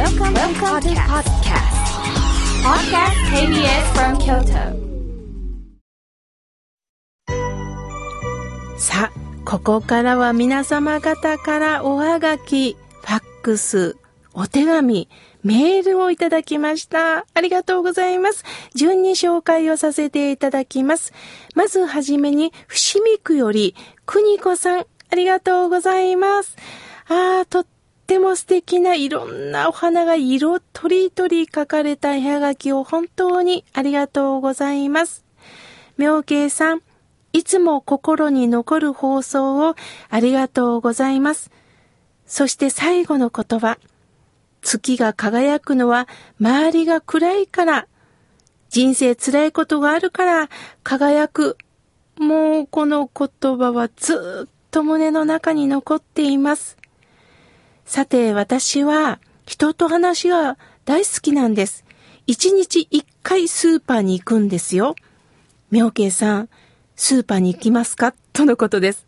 Welcome, Welcome to podcast. Podcast KBS from Kyoto. さあ、ここからは皆様方からおはがき、ファックス、お手紙、メールをいただきました。ありがとうございます。順に紹介をさせていただきます。まずはじめに、伏見区より、くにこさん、ありがとうございます。素敵ないろんなお花が色とりどり書かれた絵はがきを本当にありがとうございます。妙慶さん、いつも心に残る放送をありがとうございます。そして最後の言葉。月が輝くのは周りが暗いから。人生辛いことがあるから輝く。もうこの言葉はずっと胸の中に残っています。さて私は人と話が大好きなんです。一日一回スーパーに行くんですよ。妙慶さん、スーパーに行きますか？とのことです。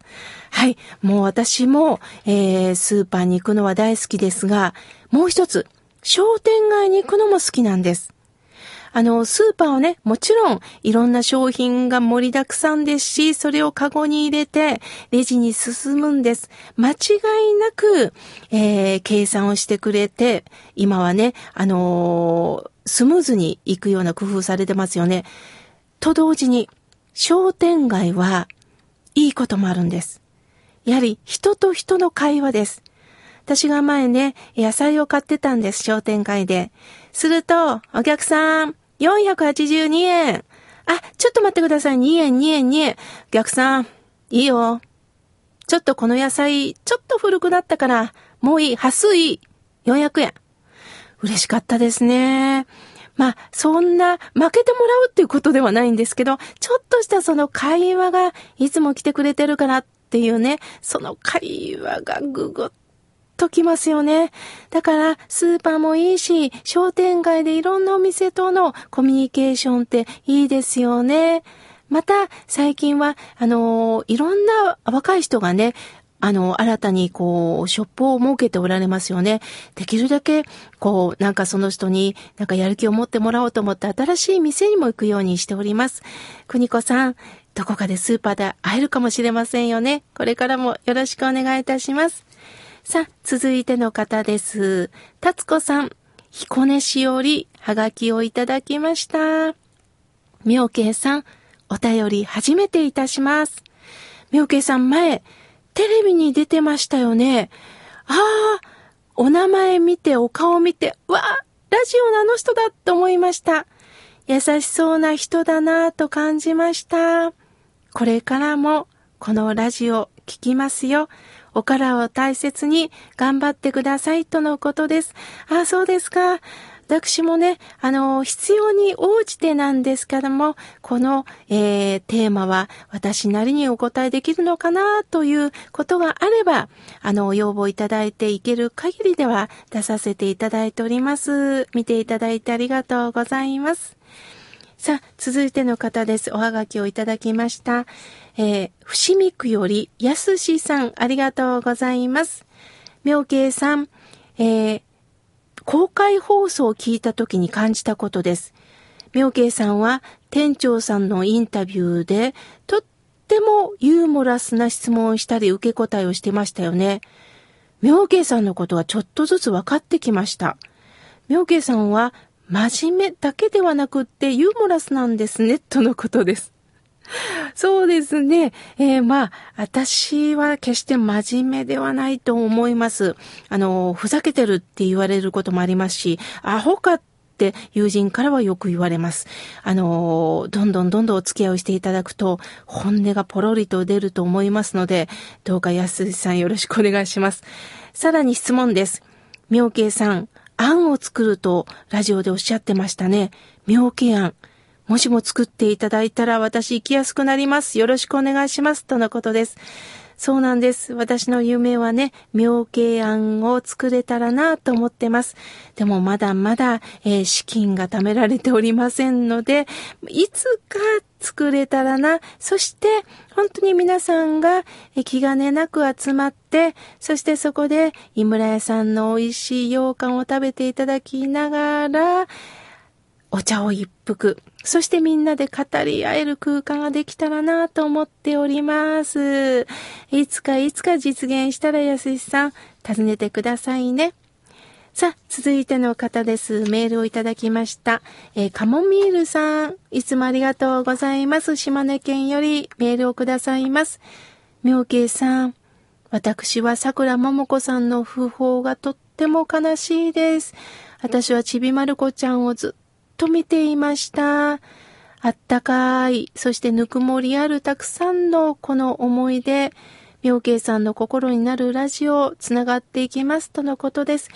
はい。もう私も、えー、スーパーに行くのは大好きですが、もう一つ、商店街に行くのも好きなんです。あの、スーパーをね、もちろんいろんな商品が盛りだくさんですし、それをカゴに入れてレジに進むんです。間違いなく、えー、計算をしてくれて、今はね、あのースムーズに行くような工夫されてますよね。と同時に、商店街はいいこともあるんです。やはり人と人の会話です。私が前ね、野菜を買ってたんです、商店街で。すると、お客さん、482円。あ、ちょっと待ってください。2円、2円、2円。お客さん、いいよ。ちょっとこの野菜、ちょっと古くなったから、もういい。端数いい。400円。嬉しかったですね。まあ、そんな、負けてもらうっていうことではないんですけど、ちょっとしたその会話が、いつも来てくれてるからっていうね、その会話がぐぐっときますよね。だから、スーパーもいいし、商店街でいろんなお店とのコミュニケーションっていいですよね。また、最近は、あのいろんな若い人がね、あの、新たにこう、ショップを設けておられますよね。できるだけ、こう、なんかその人に、なんかやる気を持ってもらおうと思って新しい店にも行くようにしております。邦子さん、どこかでスーパーで会えるかもしれませんよね。これからもよろしくお願いいたします。さあ、続いての方です。たつこさん、彦根市よりはがきをいただきました。妙慶さん、お便り初めていたします。妙慶さん前、テレビに出てましたよね。ああ、お名前見て、お顔見て、わあ、ラジオのあの人だと思いました。優しそうな人だなぁと感じました。これからもこのラジオ聞きますよ。お体を大切に頑張ってくださいとのことです。ああ、そうですか。私もね、あの、必要に応じてなんですけども、この、えー、テーマは私なりにお答えできるのかなということがあれば、あの、要望いただいていける限りでは出させていただいております。見ていただいてありがとうございます。さあ、続いての方です。おはがきをいただきました。えー、伏見区よりやすしさん、ありがとうございます。妙慶さん、えー、公開放送を聞いた時に感じたことです。妙慶さんは店長さんのインタビューでとってもユーモラスな質問をしたり受け答えをしてましたよね。妙慶さんのことはちょっとずつ分かってきました。妙慶さんは真面目だけではなくってユーモラスなんですね、とのことです。そうですね。えー、まあ、私は決して真面目ではないと思います。あの、ふざけてるって言われることもありますし、アホかって友人からはよく言われます。あの、どんどんどんどんお付き合いをしていただくと、本音がポロリと出ると思いますので、どうか安さんよろしくお願いします。さらに質問です。妙慶さん、あんを作るとラジオでおっしゃってましたね。妙慶あん。もしも作っていただいたら私行きやすくなります。よろしくお願いします。とのことです。そうなんです。私の夢はね、妙慶案を作れたらなと思ってます。でもまだまだ、えー資金が貯められておりませんので、いつか作れたらな。そして、本当に皆さんが気兼ねなく集まって、そしてそこで井村屋さんの美味しい羊羹を食べていただきながら、お茶を一服、そしてみんなで語り合える空間ができたらなと思っております。いつかいつか実現したらやすしさん、訪ねてくださいね。さあ、続いての方です。メールをいただきました。えー、カモミールさん、いつもありがとうございます。島根県よりメールをくださいます。妙慶さん、私は桜桃子さんの訃報がとっても悲しいです。私はちびまる子ちゃんをずっと見ていました。あったかい、そしてぬくもりあるたくさんのこの思い出、妙慶さんの心になるラジオ、つながっていきますとのことです。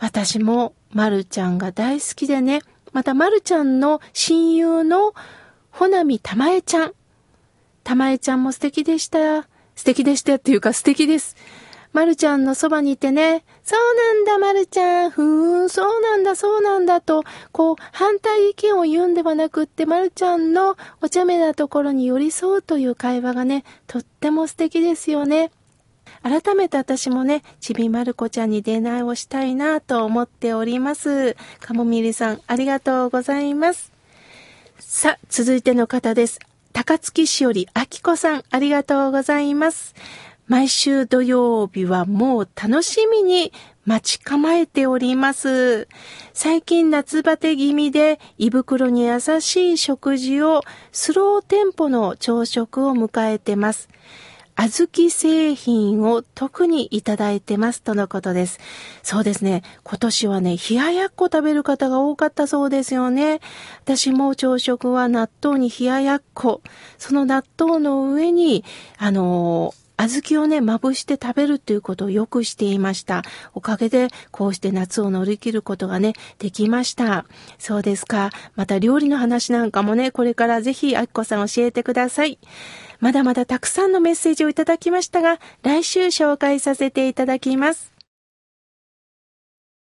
私もまるちゃんが大好きでね、またまるちゃんの親友のほなみたまえちゃん。たまえちゃんも素敵でした。素敵でしたっていうか素敵です。まるちゃんのそばにいてね、そうなんだ、まるちゃん、ふーん、そうなんだ、そうなんだと、こう、反対意見を言うんではなくって、まるちゃんのお茶目なところに寄り添うという会話がね、とっても素敵ですよね。改めて私もね、ちびまる子ちゃんに出会いをしたいなと思っております。かもみりさん、ありがとうございます。さあ、続いての方です。高槻市よりあきこさん、ありがとうございます。毎週土曜日はもう楽しみに待ち構えております。最近夏バテ気味で胃袋に優しい食事をスローテンポの朝食を迎えてます。小豆製品を特にいただいてますとのことです。そうですね。今年はね、冷ややっこ食べる方が多かったそうですよね。私も朝食は納豆に冷ややっこ。その納豆の上に、あの小豆をね、まぶして食べるっていうことをよくしていました。おかげで、こうして夏を乗り切ることがね、できました。そうですか。また料理の話なんかもね、これからぜひ、あきこさん教えてください。まだまだたくさんのメッセージをいただきましたが、来週紹介させていただきます。